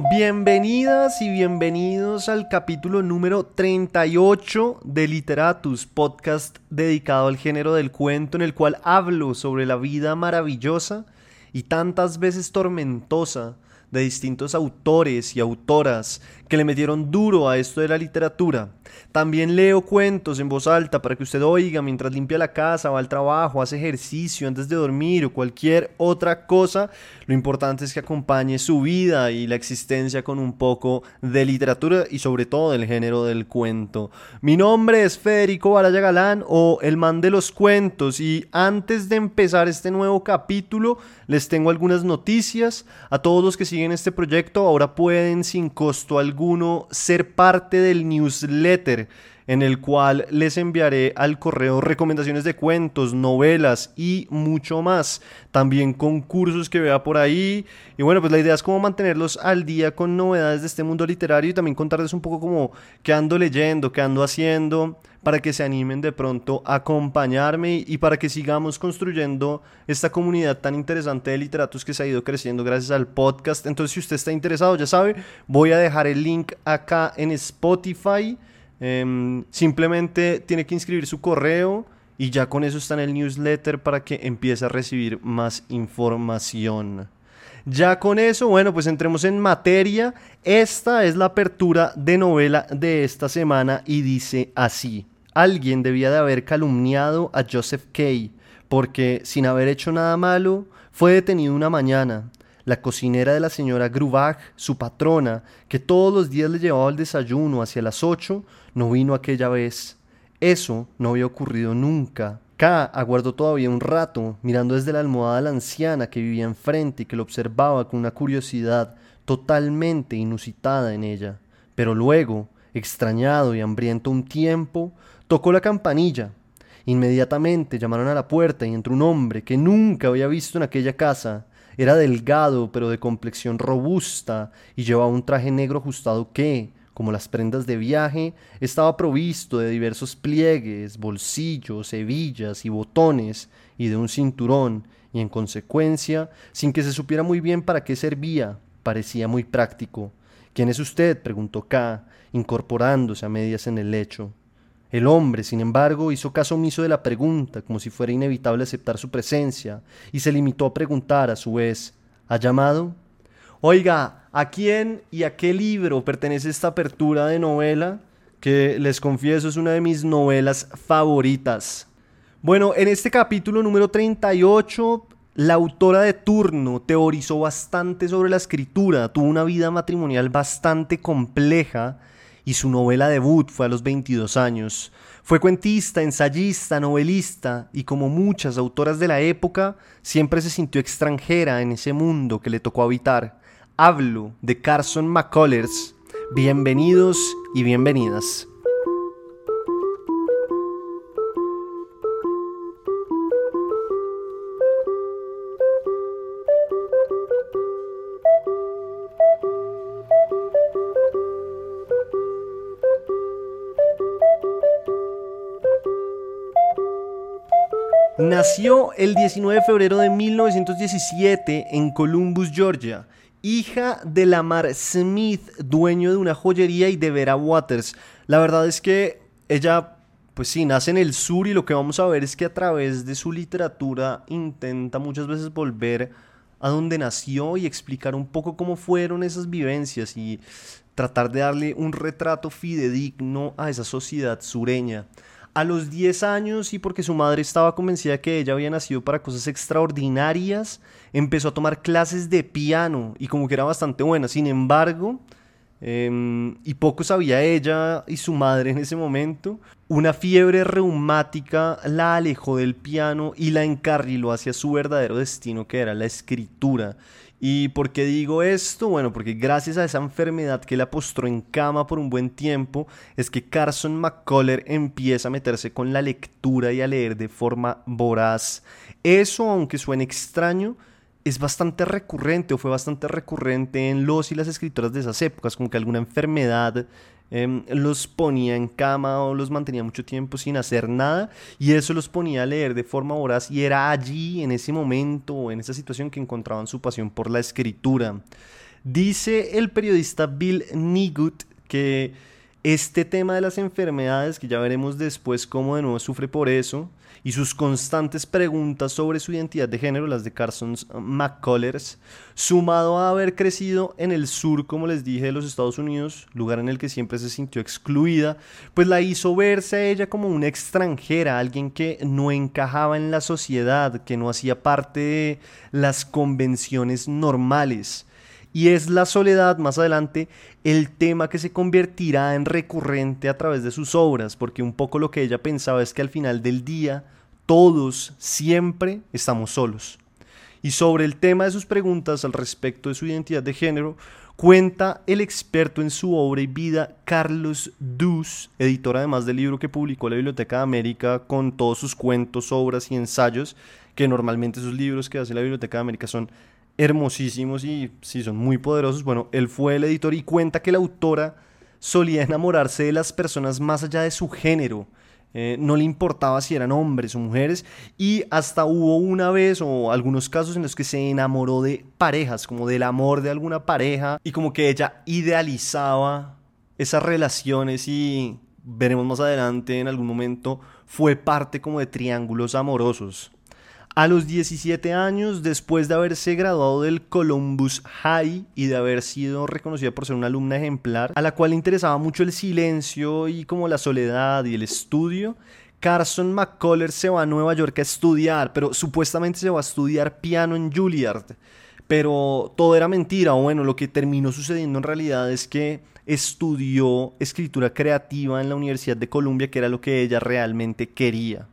Bienvenidas y bienvenidos al capítulo número 38 de Literatus, podcast dedicado al género del cuento en el cual hablo sobre la vida maravillosa y tantas veces tormentosa de distintos autores y autoras que le metieron duro a esto de la literatura. También leo cuentos en voz alta para que usted oiga mientras limpia la casa, va al trabajo, hace ejercicio antes de dormir o cualquier otra cosa. Lo importante es que acompañe su vida y la existencia con un poco de literatura y sobre todo del género del cuento. Mi nombre es Federico Baraya Galán o El Man de los Cuentos y antes de empezar este nuevo capítulo les tengo algunas noticias. A todos los que siguen este proyecto ahora pueden sin costo alguno ser parte del newsletter en el cual les enviaré al correo recomendaciones de cuentos, novelas y mucho más. También concursos que vea por ahí. Y bueno, pues la idea es como mantenerlos al día con novedades de este mundo literario y también contarles un poco como qué ando leyendo, qué ando haciendo, para que se animen de pronto a acompañarme y para que sigamos construyendo esta comunidad tan interesante de literatos que se ha ido creciendo gracias al podcast. Entonces, si usted está interesado, ya sabe, voy a dejar el link acá en Spotify. Em, simplemente tiene que inscribir su correo y ya con eso está en el newsletter para que empiece a recibir más información. Ya con eso, bueno, pues entremos en materia. Esta es la apertura de novela de esta semana y dice así. Alguien debía de haber calumniado a Joseph Kay porque, sin haber hecho nada malo, fue detenido una mañana la cocinera de la señora Grubach, su patrona, que todos los días le llevaba el desayuno hacia las ocho, no vino aquella vez. Eso no había ocurrido nunca. K aguardó todavía un rato, mirando desde la almohada a la anciana que vivía enfrente y que lo observaba con una curiosidad totalmente inusitada en ella. Pero luego, extrañado y hambriento un tiempo, tocó la campanilla. Inmediatamente llamaron a la puerta y entró un hombre que nunca había visto en aquella casa. Era delgado, pero de complexión robusta, y llevaba un traje negro ajustado que, como las prendas de viaje, estaba provisto de diversos pliegues, bolsillos, hebillas y botones, y de un cinturón, y en consecuencia, sin que se supiera muy bien para qué servía, parecía muy práctico. ¿Quién es usted? preguntó K, incorporándose a medias en el lecho. El hombre, sin embargo, hizo caso omiso de la pregunta, como si fuera inevitable aceptar su presencia, y se limitó a preguntar a su vez, ¿ha llamado? Oiga, ¿a quién y a qué libro pertenece esta apertura de novela? Que les confieso es una de mis novelas favoritas. Bueno, en este capítulo número 38, la autora de turno teorizó bastante sobre la escritura, tuvo una vida matrimonial bastante compleja, y su novela debut fue a los 22 años. Fue cuentista, ensayista, novelista y como muchas autoras de la época, siempre se sintió extranjera en ese mundo que le tocó habitar. Hablo de Carson McCullers. Bienvenidos y bienvenidas. Nació el 19 de febrero de 1917 en Columbus, Georgia. Hija de Lamar Smith, dueño de una joyería, y de Vera Waters. La verdad es que ella, pues sí, nace en el sur y lo que vamos a ver es que a través de su literatura intenta muchas veces volver a donde nació y explicar un poco cómo fueron esas vivencias y tratar de darle un retrato fidedigno a esa sociedad sureña. A los 10 años y porque su madre estaba convencida que ella había nacido para cosas extraordinarias, empezó a tomar clases de piano y como que era bastante buena. Sin embargo, em, y poco sabía ella y su madre en ese momento, una fiebre reumática la alejó del piano y la encarriló hacia su verdadero destino que era la escritura. ¿Y por qué digo esto? Bueno, porque gracias a esa enfermedad que la postró en cama por un buen tiempo, es que Carson McCuller empieza a meterse con la lectura y a leer de forma voraz. Eso, aunque suene extraño, es bastante recurrente o fue bastante recurrente en los y las escritoras de esas épocas, como que alguna enfermedad Em, los ponía en cama o los mantenía mucho tiempo sin hacer nada y eso los ponía a leer de forma voraz y era allí, en ese momento, en esa situación que encontraban su pasión por la escritura. Dice el periodista Bill Nigut que este tema de las enfermedades, que ya veremos después cómo de nuevo sufre por eso, y sus constantes preguntas sobre su identidad de género, las de Carson McCullers, sumado a haber crecido en el sur, como les dije, de los Estados Unidos, lugar en el que siempre se sintió excluida, pues la hizo verse a ella como una extranjera, alguien que no encajaba en la sociedad, que no hacía parte de las convenciones normales. Y es la soledad más adelante el tema que se convertirá en recurrente a través de sus obras, porque un poco lo que ella pensaba es que al final del día todos siempre estamos solos. Y sobre el tema de sus preguntas al respecto de su identidad de género, cuenta el experto en su obra y vida Carlos Dus, editor además del libro que publicó la Biblioteca de América con todos sus cuentos, obras y ensayos, que normalmente esos libros que hace la Biblioteca de América son hermosísimos y sí, son muy poderosos. Bueno, él fue el editor y cuenta que la autora solía enamorarse de las personas más allá de su género. Eh, no le importaba si eran hombres o mujeres y hasta hubo una vez o algunos casos en los que se enamoró de parejas, como del amor de alguna pareja y como que ella idealizaba esas relaciones y veremos más adelante en algún momento fue parte como de triángulos amorosos. A los 17 años, después de haberse graduado del Columbus High y de haber sido reconocida por ser una alumna ejemplar, a la cual le interesaba mucho el silencio y como la soledad y el estudio, Carson McCullers se va a Nueva York a estudiar, pero supuestamente se va a estudiar piano en Juilliard. Pero todo era mentira, bueno, lo que terminó sucediendo en realidad es que estudió escritura creativa en la Universidad de Columbia, que era lo que ella realmente quería.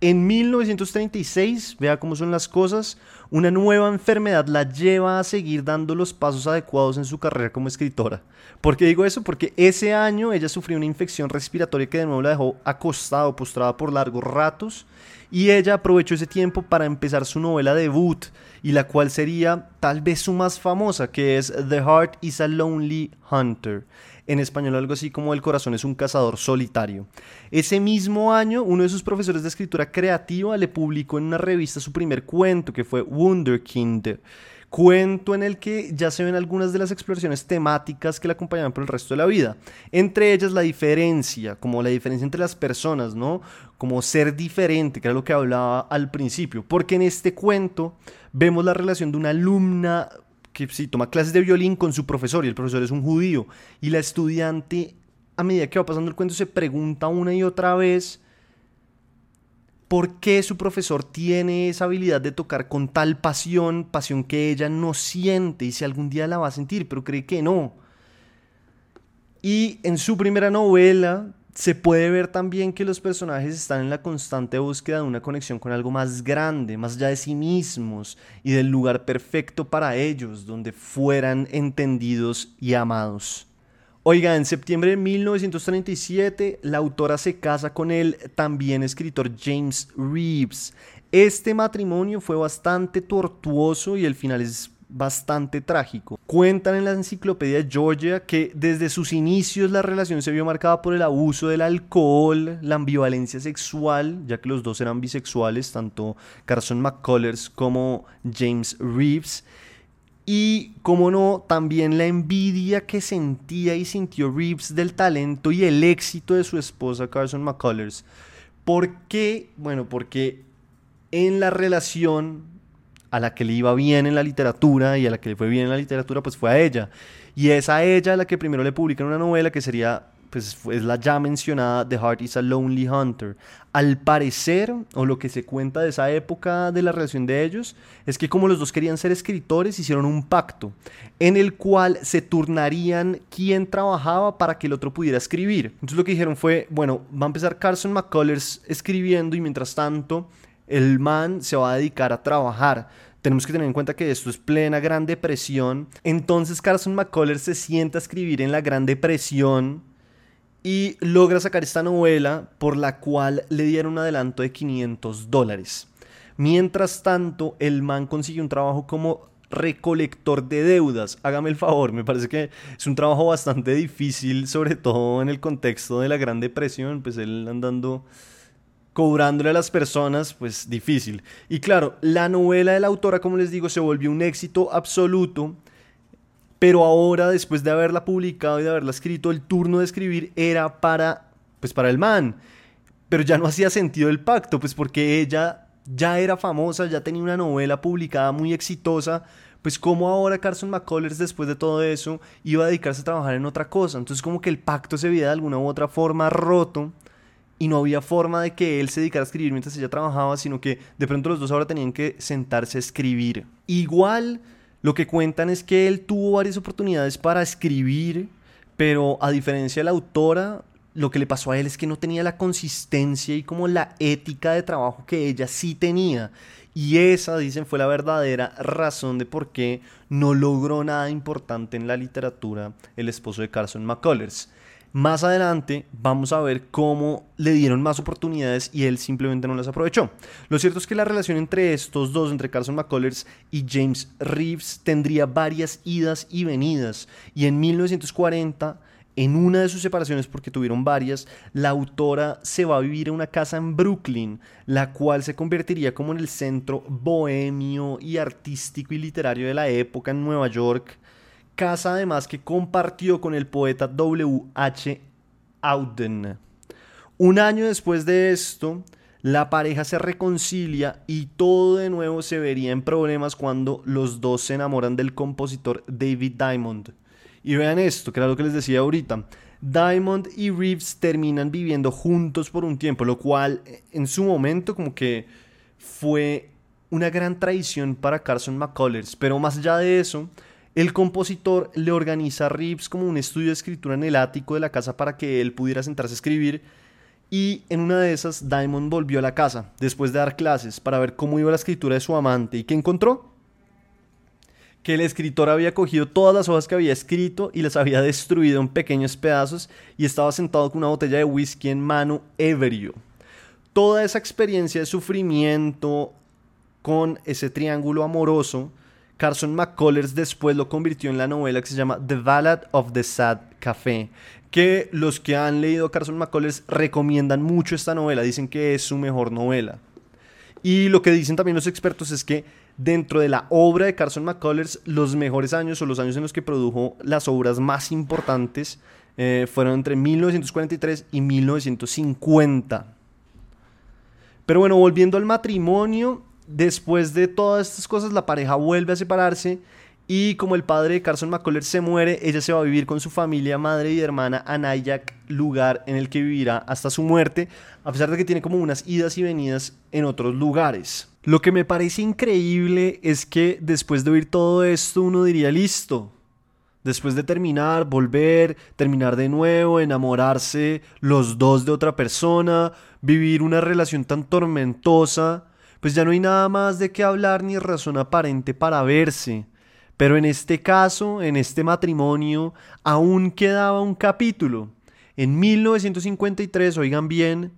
En 1936, vea cómo son las cosas, una nueva enfermedad la lleva a seguir dando los pasos adecuados en su carrera como escritora. ¿Por qué digo eso? Porque ese año ella sufrió una infección respiratoria que de nuevo la dejó acostada postrada por largos ratos y ella aprovechó ese tiempo para empezar su novela debut y la cual sería tal vez su más famosa, que es The Heart is a Lonely Hunter en español algo así como El corazón es un cazador solitario. Ese mismo año, uno de sus profesores de escritura creativa le publicó en una revista su primer cuento, que fue Wunderkind. Cuento en el que ya se ven algunas de las exploraciones temáticas que le acompañaban por el resto de la vida. Entre ellas la diferencia, como la diferencia entre las personas, ¿no? Como ser diferente, que era lo que hablaba al principio. Porque en este cuento vemos la relación de una alumna que sí, toma clases de violín con su profesor y el profesor es un judío. Y la estudiante, a medida que va pasando el cuento, se pregunta una y otra vez por qué su profesor tiene esa habilidad de tocar con tal pasión, pasión que ella no siente y si algún día la va a sentir, pero cree que no. Y en su primera novela, se puede ver también que los personajes están en la constante búsqueda de una conexión con algo más grande, más allá de sí mismos y del lugar perfecto para ellos, donde fueran entendidos y amados. Oiga, en septiembre de 1937 la autora se casa con el también escritor James Reeves. Este matrimonio fue bastante tortuoso y el final es bastante trágico. Cuentan en la enciclopedia Georgia que desde sus inicios la relación se vio marcada por el abuso del alcohol, la ambivalencia sexual, ya que los dos eran bisexuales, tanto Carson McCullers como James Reeves. Y, como no, también la envidia que sentía y sintió Reeves del talento y el éxito de su esposa Carson McCullers. ¿Por qué? Bueno, porque en la relación a la que le iba bien en la literatura y a la que le fue bien en la literatura, pues fue a ella. Y es a ella la que primero le publican una novela que sería, pues es la ya mencionada The Heart is a Lonely Hunter. Al parecer, o lo que se cuenta de esa época de la relación de ellos, es que como los dos querían ser escritores, hicieron un pacto en el cual se turnarían quién trabajaba para que el otro pudiera escribir. Entonces lo que dijeron fue, bueno, va a empezar Carson McCullers escribiendo y mientras tanto el man se va a dedicar a trabajar. Tenemos que tener en cuenta que esto es plena Gran Depresión. Entonces Carson McCullers se sienta a escribir en la Gran Depresión y logra sacar esta novela por la cual le dieron un adelanto de 500 dólares. Mientras tanto, el man consigue un trabajo como recolector de deudas. Hágame el favor, me parece que es un trabajo bastante difícil, sobre todo en el contexto de la Gran Depresión, pues él andando cobrándole a las personas, pues difícil. Y claro, la novela de la autora, como les digo, se volvió un éxito absoluto pero ahora después de haberla publicado y de haberla escrito, el turno de escribir era para, pues para el man. Pero ya no hacía sentido el pacto, pues porque ella ya era famosa, ya tenía una novela publicada muy exitosa, pues como ahora Carson McCullers después de todo eso iba a dedicarse a trabajar en otra cosa. Entonces como que el pacto se veía de alguna u otra forma roto y no había forma de que él se dedicara a escribir mientras ella trabajaba, sino que de pronto los dos ahora tenían que sentarse a escribir. Igual lo que cuentan es que él tuvo varias oportunidades para escribir, pero a diferencia de la autora, lo que le pasó a él es que no tenía la consistencia y como la ética de trabajo que ella sí tenía. Y esa, dicen, fue la verdadera razón de por qué no logró nada importante en la literatura el esposo de Carson McCullers. Más adelante vamos a ver cómo le dieron más oportunidades y él simplemente no las aprovechó. Lo cierto es que la relación entre estos dos, entre Carson McCullers y James Reeves, tendría varias idas y venidas. Y en 1940 en una de sus separaciones, porque tuvieron varias, la autora se va a vivir en una casa en Brooklyn, la cual se convertiría como en el centro bohemio y artístico y literario de la época en Nueva York. Casa además que compartió con el poeta W. H. Auden. Un año después de esto, la pareja se reconcilia y todo de nuevo se vería en problemas cuando los dos se enamoran del compositor David Diamond. Y vean esto, que era lo que les decía ahorita. Diamond y Reeves terminan viviendo juntos por un tiempo, lo cual en su momento como que fue una gran traición para Carson McCullers. Pero más allá de eso, el compositor le organiza a Reeves como un estudio de escritura en el ático de la casa para que él pudiera sentarse a escribir. Y en una de esas, Diamond volvió a la casa después de dar clases para ver cómo iba la escritura de su amante. ¿Y qué encontró? que el escritor había cogido todas las hojas que había escrito y las había destruido en pequeños pedazos y estaba sentado con una botella de whisky en mano ebrio. Toda esa experiencia de sufrimiento con ese triángulo amoroso, Carson McCullers después lo convirtió en la novela que se llama The Ballad of the Sad Café, que los que han leído Carson McCullers recomiendan mucho esta novela, dicen que es su mejor novela. Y lo que dicen también los expertos es que dentro de la obra de Carson McCullers, los mejores años o los años en los que produjo las obras más importantes eh, fueron entre 1943 y 1950. Pero bueno, volviendo al matrimonio, después de todas estas cosas, la pareja vuelve a separarse y como el padre de Carson McCullers se muere, ella se va a vivir con su familia, madre y hermana a Nyack, lugar en el que vivirá hasta su muerte, a pesar de que tiene como unas idas y venidas en otros lugares. Lo que me parece increíble es que después de oír todo esto uno diría, listo, después de terminar, volver, terminar de nuevo, enamorarse los dos de otra persona, vivir una relación tan tormentosa, pues ya no hay nada más de qué hablar ni razón aparente para verse. Pero en este caso, en este matrimonio, aún quedaba un capítulo. En 1953, oigan bien,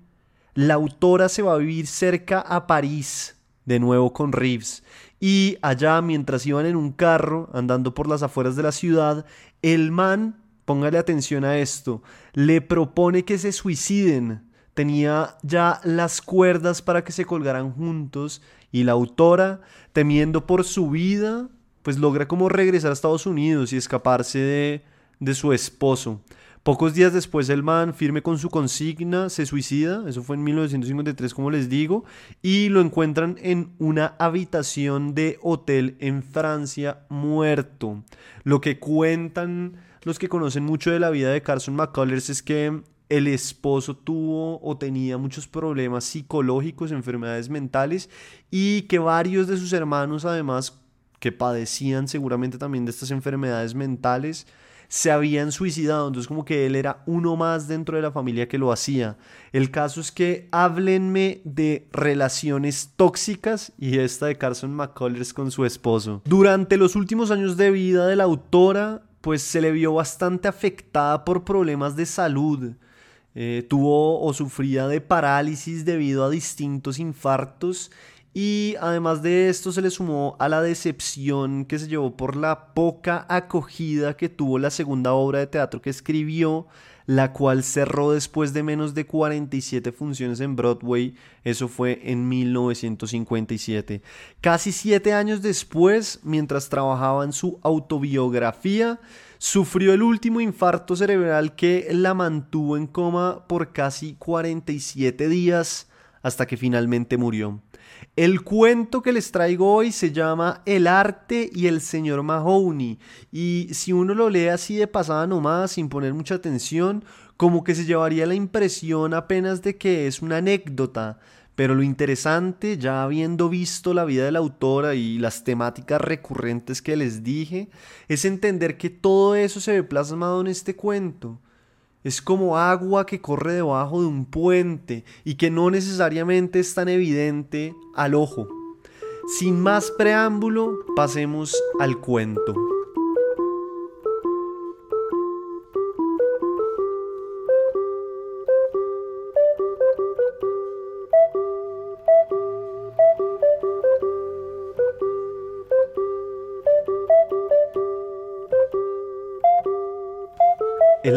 la autora se va a vivir cerca a París, de nuevo con Reeves. Y allá, mientras iban en un carro, andando por las afueras de la ciudad, el man, póngale atención a esto, le propone que se suiciden. Tenía ya las cuerdas para que se colgaran juntos y la autora, temiendo por su vida, pues logra como regresar a Estados Unidos y escaparse de, de su esposo. Pocos días después el man, firme con su consigna, se suicida, eso fue en 1953 como les digo, y lo encuentran en una habitación de hotel en Francia muerto. Lo que cuentan los que conocen mucho de la vida de Carson McCullers es que el esposo tuvo o tenía muchos problemas psicológicos, enfermedades mentales, y que varios de sus hermanos además que padecían seguramente también de estas enfermedades mentales, se habían suicidado, entonces como que él era uno más dentro de la familia que lo hacía. El caso es que háblenme de relaciones tóxicas y esta de Carson McCullers con su esposo. Durante los últimos años de vida de la autora, pues se le vio bastante afectada por problemas de salud. Eh, tuvo o sufría de parálisis debido a distintos infartos y además de esto se le sumó a la decepción que se llevó por la poca acogida que tuvo la segunda obra de teatro que escribió, la cual cerró después de menos de 47 funciones en Broadway, eso fue en 1957. Casi siete años después, mientras trabajaba en su autobiografía, sufrió el último infarto cerebral que la mantuvo en coma por casi 47 días hasta que finalmente murió. El cuento que les traigo hoy se llama El arte y el señor Mahoney y si uno lo lee así de pasada nomás sin poner mucha atención, como que se llevaría la impresión apenas de que es una anécdota, pero lo interesante, ya habiendo visto la vida de la autora y las temáticas recurrentes que les dije, es entender que todo eso se ve plasmado en este cuento. Es como agua que corre debajo de un puente y que no necesariamente es tan evidente al ojo. Sin más preámbulo, pasemos al cuento.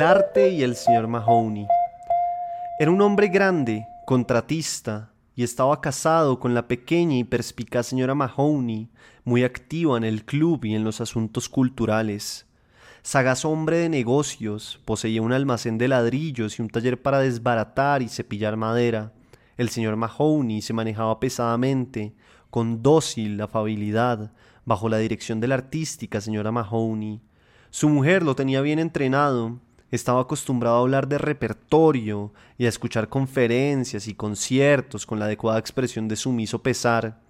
Arte y el señor Mahoney. Era un hombre grande, contratista, y estaba casado con la pequeña y perspicaz señora Mahoney, muy activa en el club y en los asuntos culturales. Sagaz hombre de negocios, poseía un almacén de ladrillos y un taller para desbaratar y cepillar madera. El señor Mahoney se manejaba pesadamente, con dócil afabilidad, bajo la dirección de la artística señora Mahoney. Su mujer lo tenía bien entrenado estaba acostumbrado a hablar de repertorio y a escuchar conferencias y conciertos con la adecuada expresión de sumiso pesar.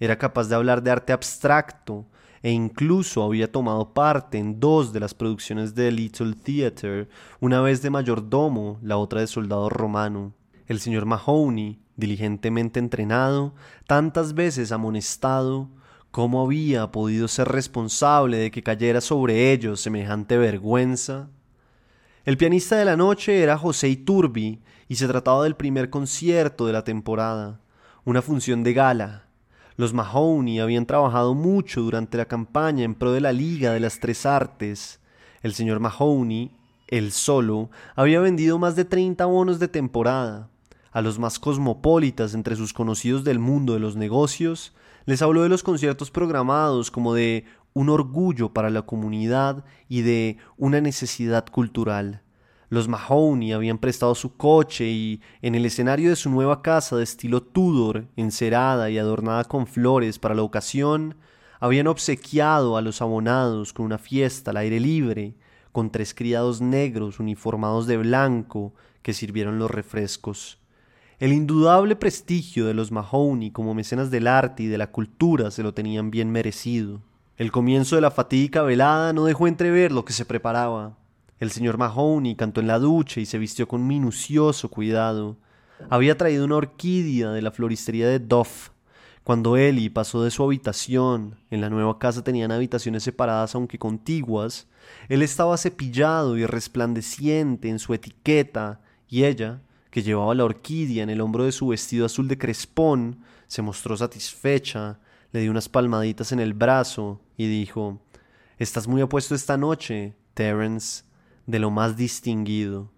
Era capaz de hablar de arte abstracto e incluso había tomado parte en dos de las producciones de Little Theatre, una vez de mayordomo, la otra de soldado romano. El señor Mahoney, diligentemente entrenado, tantas veces amonestado, ¿cómo había podido ser responsable de que cayera sobre ellos semejante vergüenza? El pianista de la noche era José Iturbi y se trataba del primer concierto de la temporada, una función de gala. Los Mahoney habían trabajado mucho durante la campaña en pro de la Liga de las Tres Artes. El señor Mahoney, el solo, había vendido más de 30 bonos de temporada. A los más cosmopolitas entre sus conocidos del mundo de los negocios, les habló de los conciertos programados como de un orgullo para la comunidad y de una necesidad cultural. Los Mahoney habían prestado su coche y, en el escenario de su nueva casa de estilo Tudor, encerada y adornada con flores para la ocasión, habían obsequiado a los abonados con una fiesta al aire libre, con tres criados negros uniformados de blanco que sirvieron los refrescos. El indudable prestigio de los Mahoney como mecenas del arte y de la cultura se lo tenían bien merecido. El comienzo de la fatídica velada no dejó entrever lo que se preparaba. El señor Mahoney cantó en la ducha y se vistió con minucioso cuidado. Había traído una orquídea de la floristería de Duff. Cuando Ellie pasó de su habitación, en la nueva casa tenían habitaciones separadas aunque contiguas, él estaba cepillado y resplandeciente en su etiqueta, y ella, que llevaba la orquídea en el hombro de su vestido azul de crespón, se mostró satisfecha le dio unas palmaditas en el brazo y dijo Estás muy apuesto esta noche, Terence, de lo más distinguido.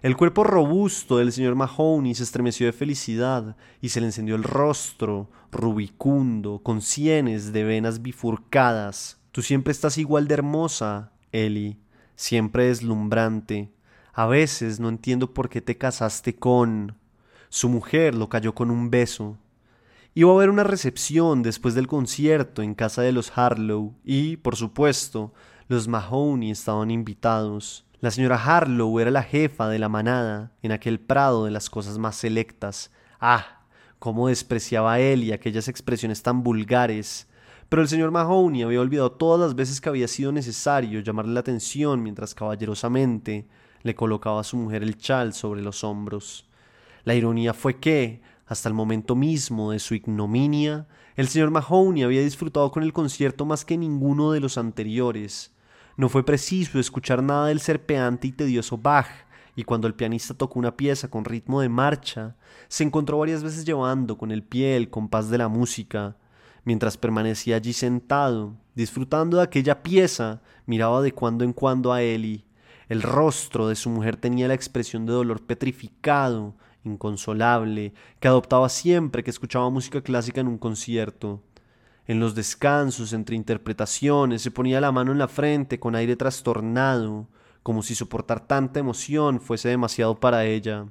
El cuerpo robusto del señor Mahoney se estremeció de felicidad y se le encendió el rostro, rubicundo, con sienes de venas bifurcadas. Tú siempre estás igual de hermosa, Ellie, siempre deslumbrante. A veces no entiendo por qué te casaste con. Su mujer lo cayó con un beso. Iba a haber una recepción después del concierto en casa de los Harlow y, por supuesto, los Mahoney estaban invitados. La señora Harlow era la jefa de la manada en aquel prado de las cosas más selectas. Ah, cómo despreciaba él y aquellas expresiones tan vulgares. Pero el señor Mahoney había olvidado todas las veces que había sido necesario llamarle la atención mientras caballerosamente le colocaba a su mujer el chal sobre los hombros. La ironía fue que, hasta el momento mismo de su ignominia, el señor Mahoney había disfrutado con el concierto más que ninguno de los anteriores. No fue preciso escuchar nada del serpeante y tedioso Bach, y cuando el pianista tocó una pieza con ritmo de marcha, se encontró varias veces llevando con el pie el compás de la música. Mientras permanecía allí sentado, disfrutando de aquella pieza, miraba de cuando en cuando a Ellie. El rostro de su mujer tenía la expresión de dolor petrificado, inconsolable, que adoptaba siempre que escuchaba música clásica en un concierto. En los descansos entre interpretaciones se ponía la mano en la frente con aire trastornado, como si soportar tanta emoción fuese demasiado para ella.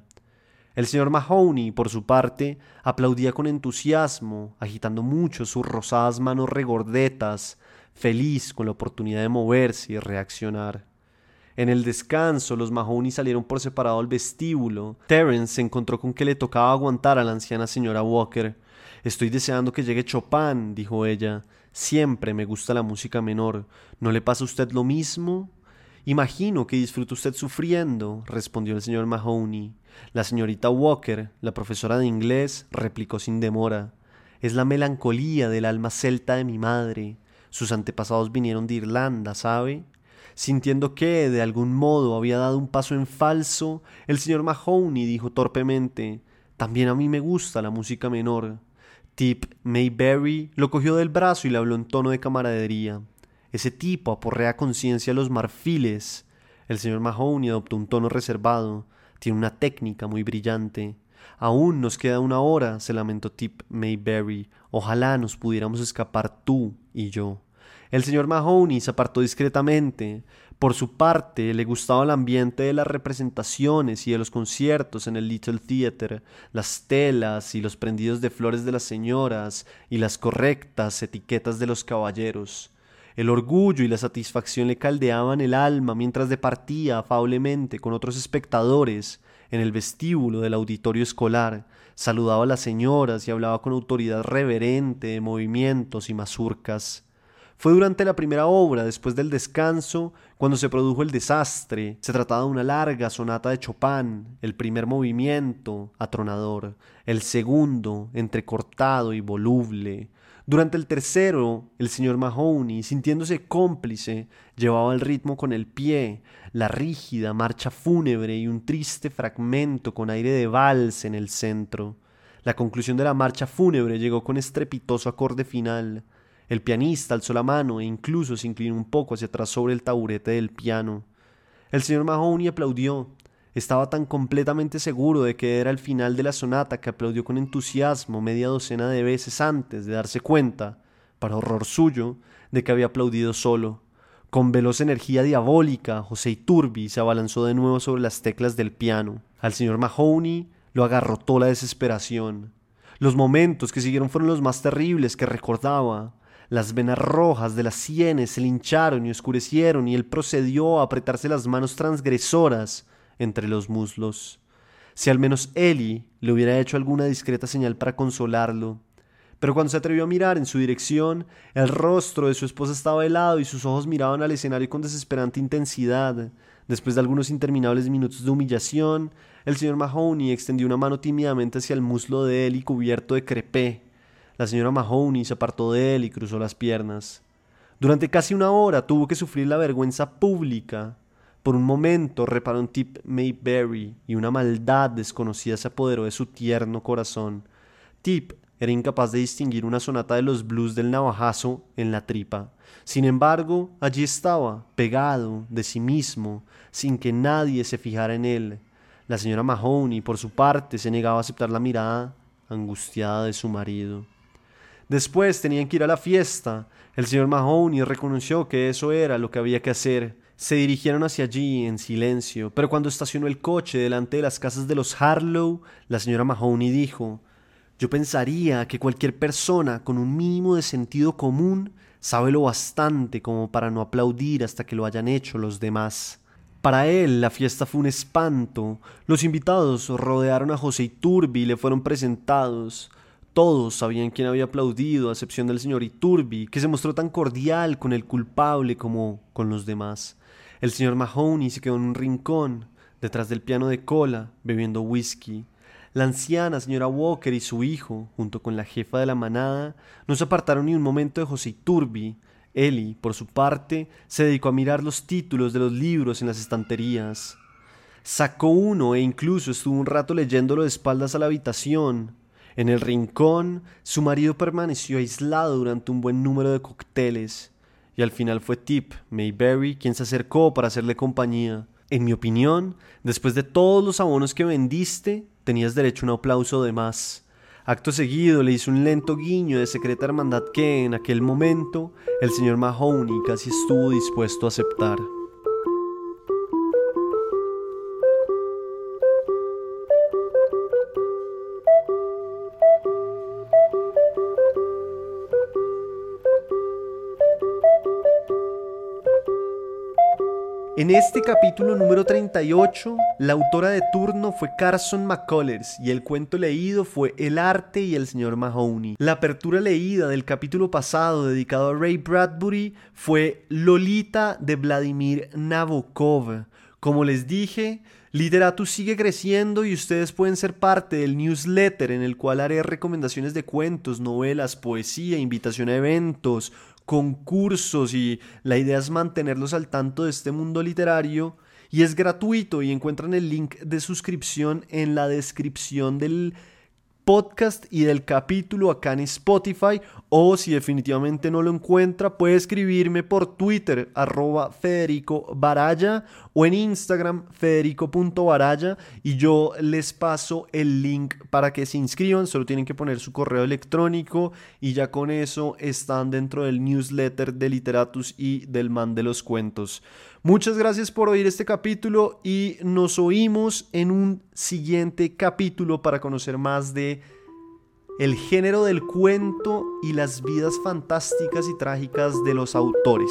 El señor Mahoney, por su parte, aplaudía con entusiasmo, agitando mucho sus rosadas manos regordetas, feliz con la oportunidad de moverse y reaccionar. En el descanso, los Mahoney salieron por separado al vestíbulo. Terence se encontró con que le tocaba aguantar a la anciana señora Walker. Estoy deseando que llegue Chopin, dijo ella. Siempre me gusta la música menor. ¿No le pasa a usted lo mismo? Imagino que disfruta usted sufriendo, respondió el señor Mahoney. La señorita Walker, la profesora de inglés, replicó sin demora. Es la melancolía del alma celta de mi madre. Sus antepasados vinieron de Irlanda, ¿sabe? Sintiendo que, de algún modo, había dado un paso en falso, el señor Mahoney dijo torpemente También a mí me gusta la música menor. Tip Mayberry lo cogió del brazo y le habló en tono de camaradería. Ese tipo aporrea conciencia los marfiles. El señor Mahoney adoptó un tono reservado. Tiene una técnica muy brillante. Aún nos queda una hora, se lamentó Tip Mayberry. Ojalá nos pudiéramos escapar tú y yo. El señor Mahoney se apartó discretamente. Por su parte, le gustaba el ambiente de las representaciones y de los conciertos en el Little Theatre, las telas y los prendidos de flores de las señoras y las correctas etiquetas de los caballeros. El orgullo y la satisfacción le caldeaban el alma mientras departía afablemente con otros espectadores en el vestíbulo del auditorio escolar, saludaba a las señoras y hablaba con autoridad reverente de movimientos y mazurcas. Fue durante la primera obra, después del descanso, cuando se produjo el desastre. Se trataba de una larga sonata de Chopin, el primer movimiento, atronador, el segundo, entrecortado y voluble. Durante el tercero, el señor Mahoney, sintiéndose cómplice, llevaba el ritmo con el pie, la rígida marcha fúnebre y un triste fragmento con aire de vals en el centro. La conclusión de la marcha fúnebre llegó con estrepitoso acorde final. El pianista alzó la mano e incluso se inclinó un poco hacia atrás sobre el taburete del piano. El señor Mahoney aplaudió. Estaba tan completamente seguro de que era el final de la sonata que aplaudió con entusiasmo media docena de veces antes de darse cuenta, para horror suyo, de que había aplaudido solo. Con veloz energía diabólica, José Iturbi se abalanzó de nuevo sobre las teclas del piano. Al señor Mahoney lo agarrotó la desesperación. Los momentos que siguieron fueron los más terribles que recordaba. Las venas rojas de las sienes se hincharon y oscurecieron y él procedió a apretarse las manos transgresoras entre los muslos. Si al menos Eli le hubiera hecho alguna discreta señal para consolarlo. Pero cuando se atrevió a mirar en su dirección, el rostro de su esposa estaba helado y sus ojos miraban al escenario con desesperante intensidad. Después de algunos interminables minutos de humillación, el señor Mahoney extendió una mano tímidamente hacia el muslo de Eli cubierto de crepé. La señora Mahoney se apartó de él y cruzó las piernas. Durante casi una hora tuvo que sufrir la vergüenza pública. Por un momento reparó en Tip Mayberry y una maldad desconocida se apoderó de su tierno corazón. Tip era incapaz de distinguir una sonata de los blues del navajazo en la tripa. Sin embargo, allí estaba, pegado de sí mismo, sin que nadie se fijara en él. La señora Mahoney, por su parte, se negaba a aceptar la mirada angustiada de su marido. Después tenían que ir a la fiesta. El señor Mahoney reconoció que eso era lo que había que hacer. Se dirigieron hacia allí en silencio, pero cuando estacionó el coche delante de las casas de los Harlow, la señora Mahoney dijo Yo pensaría que cualquier persona con un mínimo de sentido común sabe lo bastante como para no aplaudir hasta que lo hayan hecho los demás. Para él la fiesta fue un espanto. Los invitados rodearon a José Iturbi y le fueron presentados. Todos sabían quién había aplaudido, a excepción del señor Iturbi, que se mostró tan cordial con el culpable como con los demás. El señor Mahoney se quedó en un rincón, detrás del piano de cola, bebiendo whisky. La anciana señora Walker y su hijo, junto con la jefa de la manada, no se apartaron ni un momento de José Iturbi. Eli, por su parte, se dedicó a mirar los títulos de los libros en las estanterías. Sacó uno e incluso estuvo un rato leyéndolo de espaldas a la habitación. En el rincón, su marido permaneció aislado durante un buen número de cócteles, y al final fue Tip Mayberry quien se acercó para hacerle compañía. En mi opinión, después de todos los abonos que vendiste, tenías derecho a un aplauso de más. Acto seguido le hizo un lento guiño de secreta hermandad que en aquel momento el señor Mahoney casi estuvo dispuesto a aceptar. En este capítulo número 38, la autora de turno fue Carson McCullers y el cuento leído fue El arte y el señor Mahoney. La apertura leída del capítulo pasado dedicado a Ray Bradbury fue Lolita de Vladimir Nabokov. Como les dije, Literatus sigue creciendo y ustedes pueden ser parte del newsletter en el cual haré recomendaciones de cuentos, novelas, poesía, invitación a eventos, concursos y la idea es mantenerlos al tanto de este mundo literario y es gratuito y encuentran el link de suscripción en la descripción del podcast y del capítulo acá en Spotify o si definitivamente no lo encuentra puede escribirme por Twitter arroba Federico Baraya o en Instagram federico.baraya y yo les paso el link para que se inscriban, solo tienen que poner su correo electrónico y ya con eso están dentro del newsletter de Literatus y del Man de los Cuentos. Muchas gracias por oír este capítulo y nos oímos en un siguiente capítulo para conocer más de el género del cuento y las vidas fantásticas y trágicas de los autores.